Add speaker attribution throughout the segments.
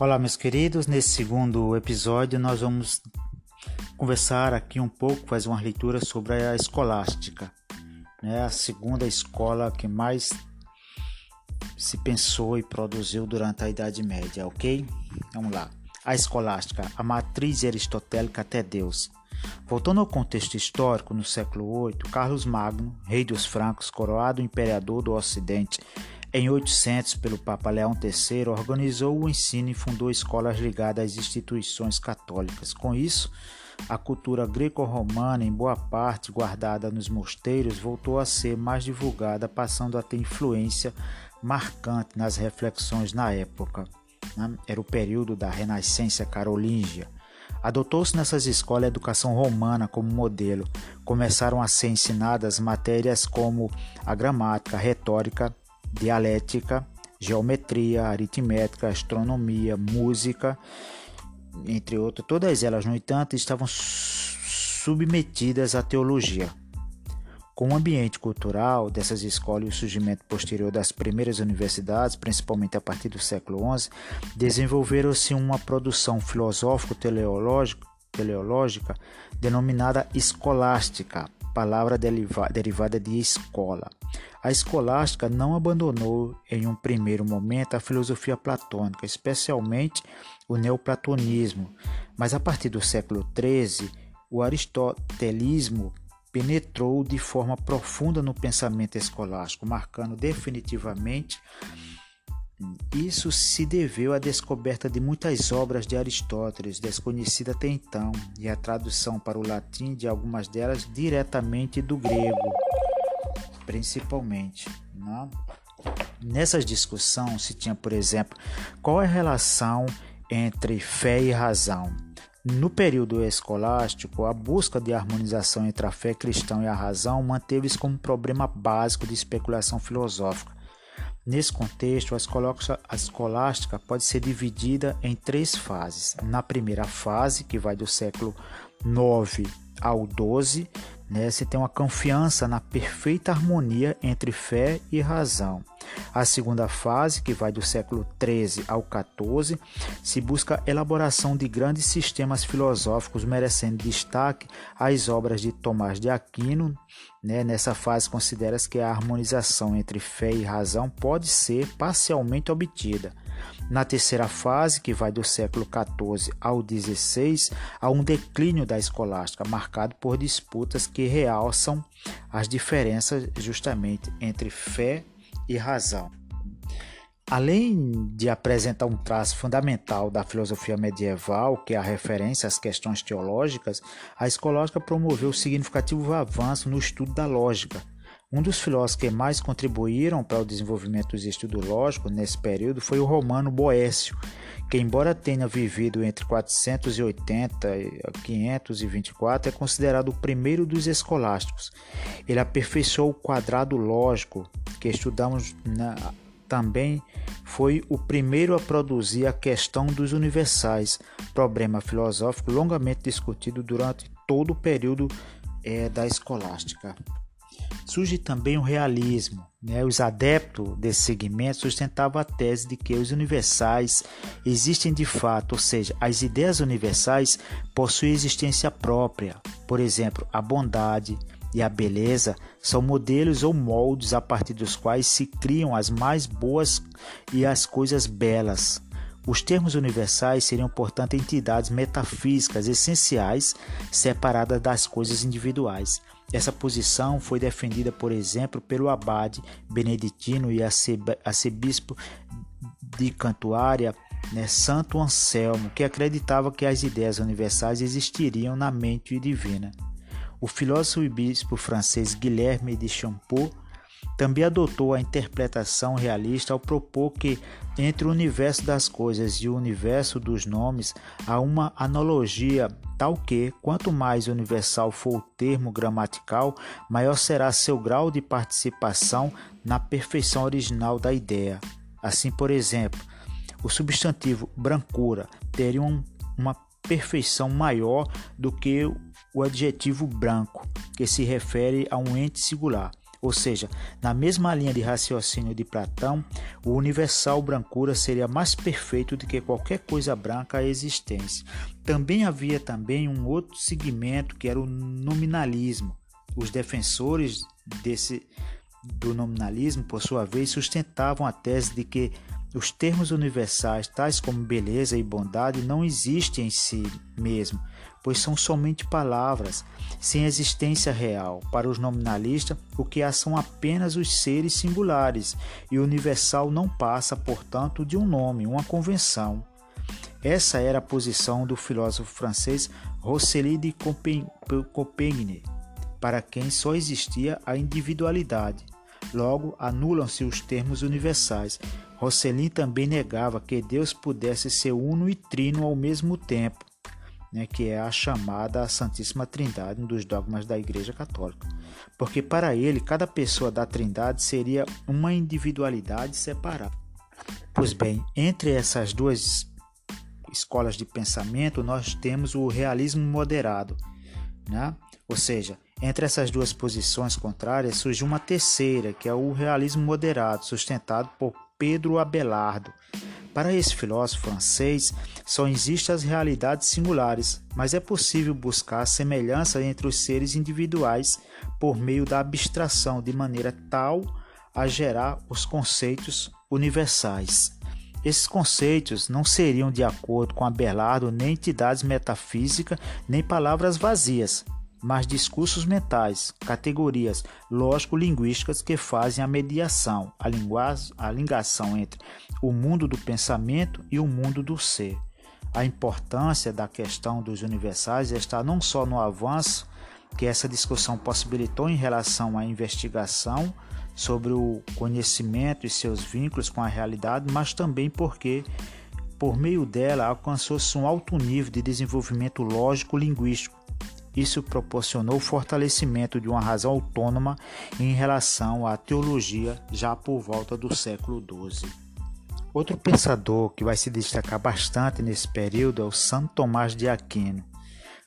Speaker 1: Olá, meus queridos. Nesse segundo episódio, nós vamos conversar aqui um pouco, fazer uma leitura sobre a escolástica, né? a segunda escola que mais se pensou e produziu durante a Idade Média, ok? Vamos lá. A escolástica, a matriz aristotélica até Deus. Voltando ao contexto histórico, no século VIII, Carlos Magno, rei dos francos, coroado imperador do Ocidente, em 800, pelo Papa Leão III, organizou o ensino e fundou escolas ligadas às instituições católicas. Com isso, a cultura greco-romana, em boa parte guardada nos mosteiros, voltou a ser mais divulgada, passando a ter influência marcante nas reflexões na época. Né? Era o período da Renascença carolíngia. Adotou-se nessas escolas a educação romana como modelo. Começaram a ser ensinadas matérias como a gramática, a retórica dialética, geometria, aritmética, astronomia, música, entre outras. Todas elas, no entanto, estavam submetidas à teologia. Com o ambiente cultural dessas escolas e o surgimento posterior das primeiras universidades, principalmente a partir do século XI, desenvolveram-se uma produção filosófico-teleológica denominada escolástica, palavra derivada de escola. A escolástica não abandonou em um primeiro momento a filosofia platônica, especialmente o neoplatonismo, mas a partir do século XIII, o aristotelismo penetrou de forma profunda no pensamento escolástico, marcando definitivamente isso se deveu à descoberta de muitas obras de Aristóteles, desconhecida até então, e a tradução para o latim de algumas delas diretamente do grego, principalmente. Né? Nessas discussões se tinha, por exemplo, qual é a relação entre fé e razão. No período escolástico, a busca de harmonização entre a fé cristã e a razão manteve-se como problema básico de especulação filosófica. Nesse contexto, a escolástica pode ser dividida em três fases. Na primeira fase, que vai do século 9 ao 12, né, se tem uma confiança na perfeita harmonia entre fé e razão. A segunda fase, que vai do século 13 ao 14, se busca a elaboração de grandes sistemas filosóficos, merecendo destaque as obras de Tomás de Aquino. Né? Nessa fase, considera-se que a harmonização entre fé e razão pode ser parcialmente obtida. Na terceira fase, que vai do século XIV ao XVI, há um declínio da escolástica, marcado por disputas que realçam as diferenças justamente entre fé e razão. Além de apresentar um traço fundamental da filosofia medieval, que é a referência às questões teológicas, a escolástica promoveu significativo avanço no estudo da lógica, um dos filósofos que mais contribuíram para o desenvolvimento dos estudos lógicos nesse período foi o romano Boécio, que, embora tenha vivido entre 480 e 524, é considerado o primeiro dos escolásticos. Ele aperfeiçoou o quadrado lógico, que estudamos na, também foi o primeiro a produzir a questão dos universais, problema filosófico longamente discutido durante todo o período é, da escolástica. Surge também o realismo. Né? Os adeptos desse segmento sustentavam a tese de que os universais existem de fato, ou seja, as ideias universais possuem existência própria. Por exemplo, a bondade e a beleza são modelos ou moldes a partir dos quais se criam as mais boas e as coisas belas. Os termos universais seriam, portanto, entidades metafísicas essenciais separadas das coisas individuais. Essa posição foi defendida, por exemplo, pelo abade beneditino e arcebispo de Cantuária, né, Santo Anselmo, que acreditava que as ideias universais existiriam na mente divina. O filósofo e bispo francês Guilherme de Champeau também adotou a interpretação realista ao propor que entre o universo das coisas e o universo dos nomes há uma analogia tal que, quanto mais universal for o termo gramatical, maior será seu grau de participação na perfeição original da ideia. Assim, por exemplo, o substantivo brancura teria um, uma perfeição maior do que o adjetivo branco, que se refere a um ente singular. Ou seja, na mesma linha de raciocínio de Platão, o universal brancura seria mais perfeito do que qualquer coisa branca à existência. Também havia também um outro segmento que era o nominalismo. Os defensores desse do nominalismo, por sua vez, sustentavam a tese de que os termos universais, tais como beleza e bondade, não existem em si mesmo, pois são somente palavras, sem existência real. Para os nominalistas, o que há são apenas os seres singulares, e o universal não passa, portanto, de um nome, uma convenção. Essa era a posição do filósofo francês Rosely de Compiègne, para quem só existia a individualidade. Logo, anulam-se os termos universais. Rosselin também negava que Deus pudesse ser uno e trino ao mesmo tempo, né, que é a chamada Santíssima Trindade, um dos dogmas da Igreja Católica. Porque para ele, cada pessoa da Trindade seria uma individualidade separada. Pois bem, entre essas duas escolas de pensamento, nós temos o realismo moderado, né? ou seja, entre essas duas posições contrárias surgiu uma terceira, que é o realismo moderado, sustentado por Pedro Abelardo. Para esse filósofo francês, só existem as realidades singulares, mas é possível buscar semelhança entre os seres individuais por meio da abstração, de maneira tal a gerar os conceitos universais. Esses conceitos não seriam, de acordo com Abelardo, nem entidades metafísicas, nem palavras vazias, mas discursos mentais, categorias lógico-linguísticas que fazem a mediação, a, a ligação entre o mundo do pensamento e o mundo do ser. A importância da questão dos universais está não só no avanço que essa discussão possibilitou em relação à investigação sobre o conhecimento e seus vínculos com a realidade, mas também porque por meio dela alcançou-se um alto nível de desenvolvimento lógico-linguístico isso proporcionou o fortalecimento de uma razão autônoma em relação à teologia já por volta do século XII. Outro pensador que vai se destacar bastante nesse período é o Santo Tomás de Aquino.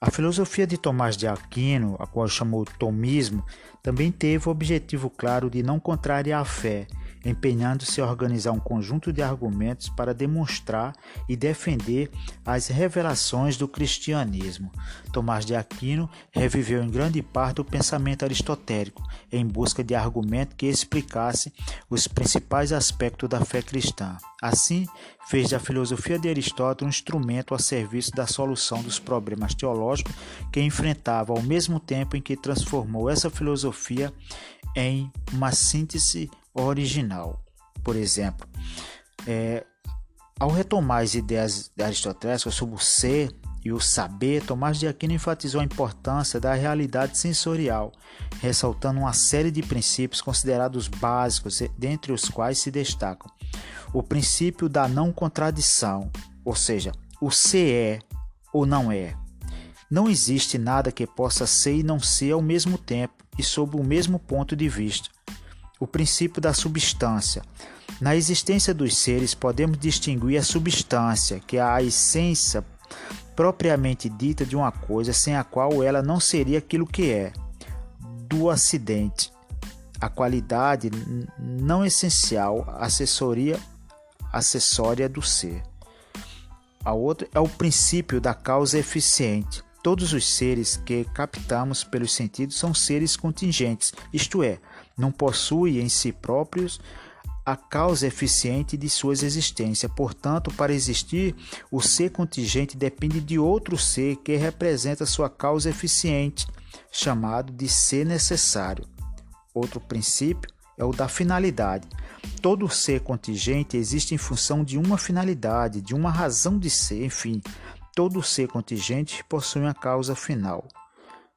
Speaker 1: A filosofia de Tomás de Aquino, a qual chamou tomismo, também teve o objetivo claro de não contrariar a fé, empenhando-se a organizar um conjunto de argumentos para demonstrar e defender as revelações do cristianismo. Tomás de Aquino reviveu em grande parte o pensamento aristotélico, em busca de argumento que explicasse os principais aspectos da fé cristã. Assim, fez da filosofia de Aristóteles um instrumento a serviço da solução dos problemas teológicos que enfrentava, ao mesmo tempo em que transformou essa filosofia em uma síntese original. Por exemplo, é, ao retomar as ideias aristotélicas sobre o ser e o saber, Tomás de Aquino enfatizou a importância da realidade sensorial, ressaltando uma série de princípios considerados básicos, dentre os quais se destacam o princípio da não contradição, ou seja, o ser é ou não é. Não existe nada que possa ser e não ser ao mesmo tempo e sob o mesmo ponto de vista o princípio da substância. Na existência dos seres, podemos distinguir a substância, que é a essência propriamente dita de uma coisa sem a qual ela não seria aquilo que é, do acidente, a qualidade não essencial, assessoria acessória do ser. A outra é o princípio da causa eficiente. Todos os seres que captamos pelos sentidos são seres contingentes, isto é, não possuem em si próprios a causa eficiente de suas existências. Portanto, para existir, o ser contingente depende de outro ser que representa sua causa eficiente, chamado de ser necessário. Outro princípio é o da finalidade. Todo ser contingente existe em função de uma finalidade, de uma razão de ser, enfim, todo ser contingente possui uma causa final.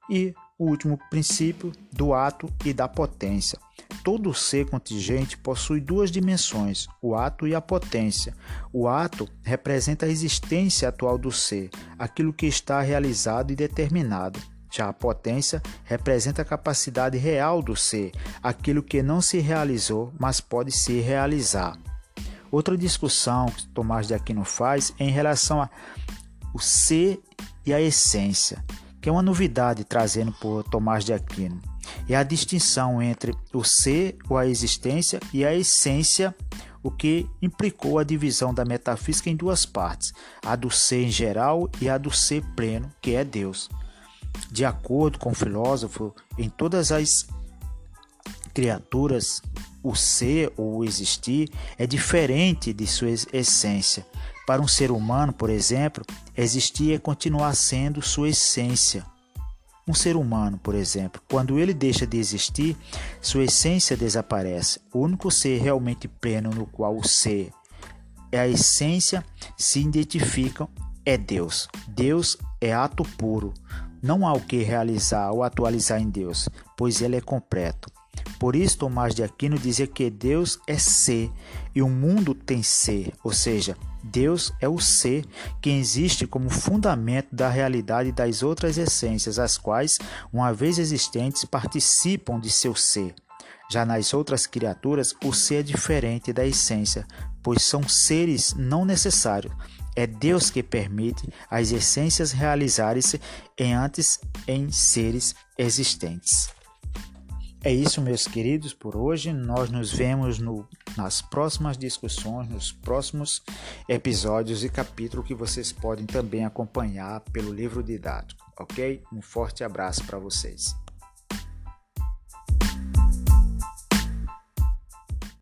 Speaker 1: E o último princípio do ato e da potência. Todo ser contingente possui duas dimensões, o ato e a potência. O ato representa a existência atual do ser, aquilo que está realizado e determinado. Já a potência representa a capacidade real do ser, aquilo que não se realizou, mas pode se realizar. Outra discussão que Tomás de Aquino faz é em relação a o ser e a essência, que é uma novidade trazendo por Tomás de Aquino. é a distinção entre o ser ou a existência e a essência, o que implicou a divisão da metafísica em duas partes, a do ser em geral e a do ser pleno, que é Deus. De acordo com o filósofo, em todas as criaturas, o ser ou o existir é diferente de sua essência. Para um ser humano, por exemplo, existir é continuar sendo sua essência. Um ser humano, por exemplo, quando ele deixa de existir, sua essência desaparece. O único ser realmente pleno no qual o ser é a essência se identificam é Deus. Deus é ato puro. Não há o que realizar ou atualizar em Deus, pois ele é completo. Por isso, Tomás de Aquino dizia que Deus é ser e o mundo tem ser, ou seja, Deus é o ser que existe como fundamento da realidade das outras essências, as quais, uma vez existentes, participam de seu ser. Já nas outras criaturas, o ser é diferente da essência, pois são seres não necessários. É Deus que permite as essências realizarem-se antes em seres existentes. É isso, meus queridos, por hoje. Nós nos vemos no, nas próximas discussões, nos próximos episódios e capítulos que vocês podem também acompanhar pelo livro didático, ok? Um forte abraço para vocês.